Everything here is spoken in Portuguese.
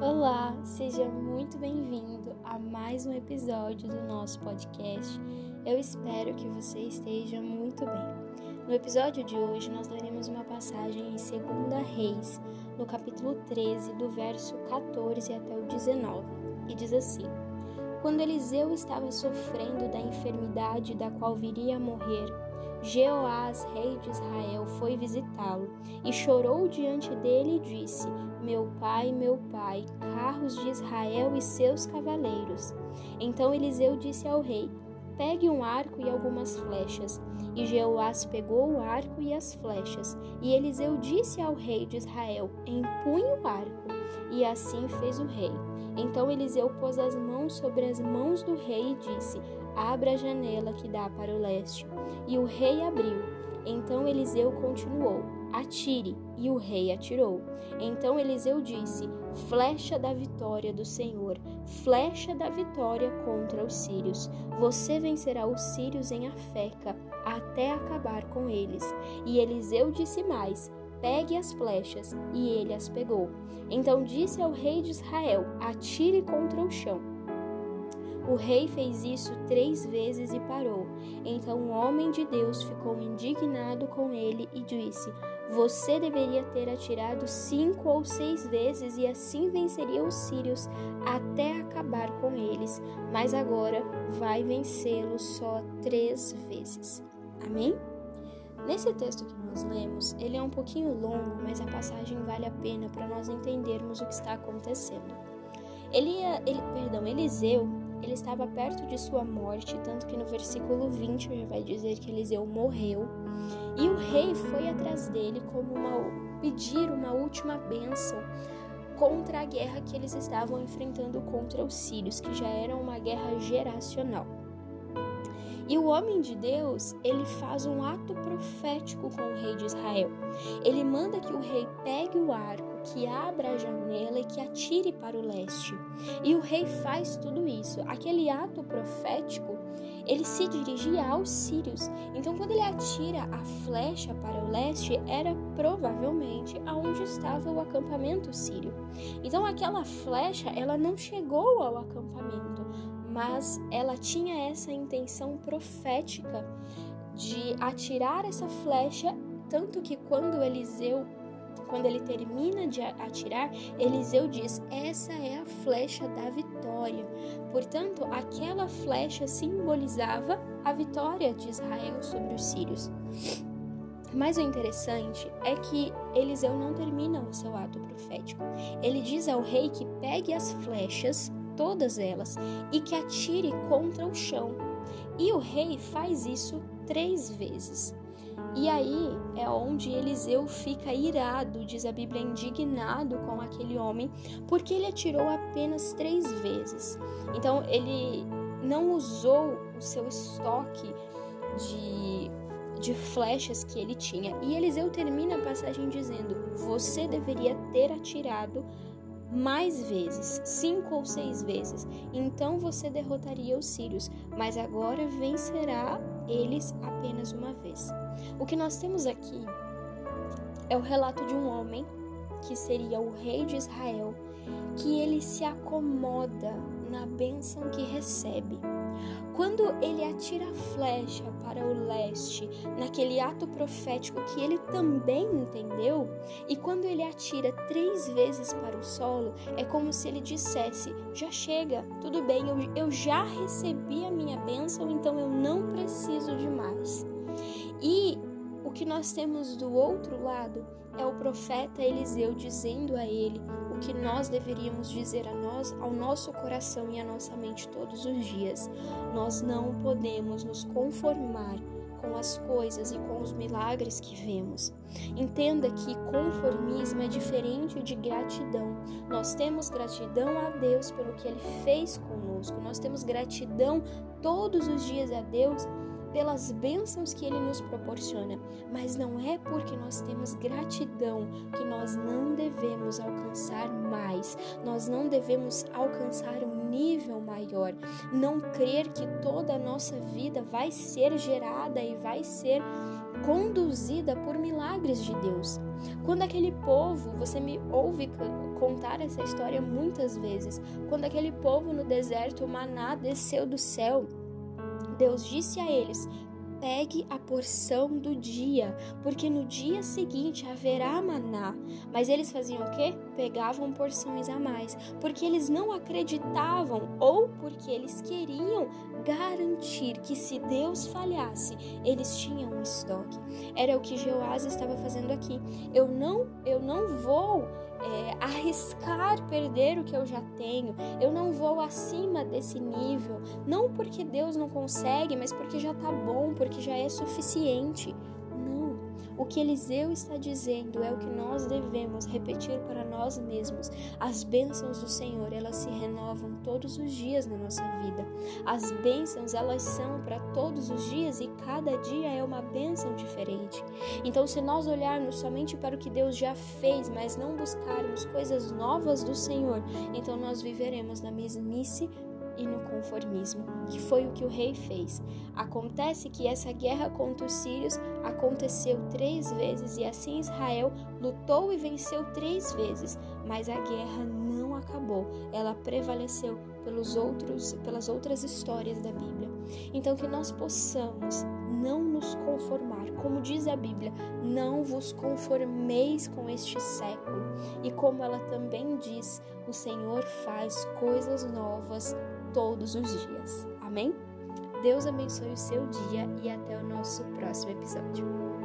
Olá, seja muito bem-vindo a mais um episódio do nosso podcast. Eu espero que você esteja muito bem. No episódio de hoje, nós leremos uma passagem em 2 Reis, no capítulo 13, do verso 14 até o 19, e diz assim: Quando Eliseu estava sofrendo da enfermidade da qual viria a morrer, Jeoás, rei de Israel, foi visitá-lo e chorou diante dele e disse: Meu pai, meu pai, carros de Israel e seus cavaleiros. Então Eliseu disse ao rei: Pegue um arco e algumas flechas. E Jeoás pegou o arco e as flechas. E Eliseu disse ao rei de Israel: Empunhe o arco. E assim fez o rei. Então Eliseu pôs as mãos sobre as mãos do rei e disse: Abra a janela que dá para o leste. E o rei abriu. Então Eliseu continuou: Atire. E o rei atirou. Então Eliseu disse: Flecha da vitória do Senhor, flecha da vitória contra os sírios. Você vencerá os sírios em Afeca, até acabar com eles. E Eliseu disse mais: Pegue as flechas. E ele as pegou. Então disse ao rei de Israel: Atire contra o chão. O rei fez isso três vezes e parou. Então o homem de Deus ficou indignado com ele e disse: Você deveria ter atirado cinco ou seis vezes e assim venceria os sírios até acabar com eles. Mas agora vai vencê-los só três vezes. Amém? Nesse texto que nós lemos, ele é um pouquinho longo, mas a passagem vale a pena para nós entendermos o que está acontecendo. Ele, perdão, Eliseu ele estava perto de sua morte, tanto que no versículo 20 já vai dizer que Eliseu morreu. E o rei foi atrás dele como uma, pedir uma última bênção contra a guerra que eles estavam enfrentando contra os sírios, que já era uma guerra geracional. E o homem de Deus, ele faz um ato profético com o rei de Israel. Ele manda que o rei pegue o arco, que abra a janela e que atire para o leste. E o rei faz tudo isso. Aquele ato profético, ele se dirigia aos sírios. Então, quando ele atira a flecha para o leste, era provavelmente aonde estava o acampamento sírio. Então, aquela flecha, ela não chegou ao acampamento, mas ela tinha essa intenção profética de atirar essa flecha, tanto que quando Eliseu quando ele termina de atirar, Eliseu diz: Essa é a flecha da vitória. Portanto, aquela flecha simbolizava a vitória de Israel sobre os sírios. Mas o interessante é que Eliseu não termina o seu ato profético. Ele diz ao rei que pegue as flechas todas elas, e que atire contra o chão. E o rei faz isso três vezes. E aí é onde Eliseu fica irado, diz a Bíblia, indignado com aquele homem, porque ele atirou apenas três vezes. Então ele não usou o seu estoque de, de flechas que ele tinha. E Eliseu termina a passagem dizendo: Você deveria ter atirado mais vezes, cinco ou seis vezes. Então você derrotaria os sírios, mas agora vencerá eles apenas uma vez. O que nós temos aqui é o relato de um homem que seria o rei de Israel, que ele se acomoda na bênção que recebe. Quando ele atira a flecha para o leste, naquele ato profético que ele também entendeu, e quando ele atira três vezes para o solo, é como se ele dissesse: Já chega, tudo bem, eu, eu já recebi a minha bênção, então eu não preciso de mais. E que nós temos do outro lado é o profeta Eliseu dizendo a ele o que nós deveríamos dizer a nós, ao nosso coração e à nossa mente todos os dias. Nós não podemos nos conformar com as coisas e com os milagres que vemos. Entenda que conformismo é diferente de gratidão. Nós temos gratidão a Deus pelo que Ele fez conosco, nós temos gratidão todos os dias a Deus pelas bênçãos que Ele nos proporciona, mas não é porque nós temos gratidão que nós não devemos alcançar mais, nós não devemos alcançar um nível maior, não crer que toda a nossa vida vai ser gerada e vai ser conduzida por milagres de Deus. Quando aquele povo, você me ouve contar essa história muitas vezes. Quando aquele povo no deserto, o maná desceu do céu, Deus disse a eles: pegue a porção do dia, porque no dia seguinte haverá maná. Mas eles faziam o quê? Pegavam porções a mais, porque eles não acreditavam ou porque eles queriam garantir que se Deus falhasse, eles tinham um estoque. Era o que Jeoás estava fazendo aqui. Eu não, eu não vou é, arriscar perder o que eu já tenho. Eu não vou acima desse nível, não porque Deus não consegue, mas porque já tá bom, porque já é suficiente. O que Eliseu está dizendo é o que nós devemos repetir para nós mesmos. As bênçãos do Senhor, elas se renovam todos os dias na nossa vida. As bênçãos, elas são para todos os dias e cada dia é uma bênção diferente. Então, se nós olharmos somente para o que Deus já fez, mas não buscarmos coisas novas do Senhor, então nós viveremos na mesmice e no conformismo, que foi o que o rei fez. Acontece que essa guerra contra os sírios aconteceu três vezes e assim Israel lutou e venceu três vezes, mas a guerra não acabou. Ela prevaleceu pelos outros, pelas outras histórias da Bíblia. Então que nós possamos não nos conformar, como diz a Bíblia, não vos conformeis com este século. E como ela também diz, o Senhor faz coisas novas todos os dias. Amém? Deus abençoe o seu dia e até o nosso próximo episódio.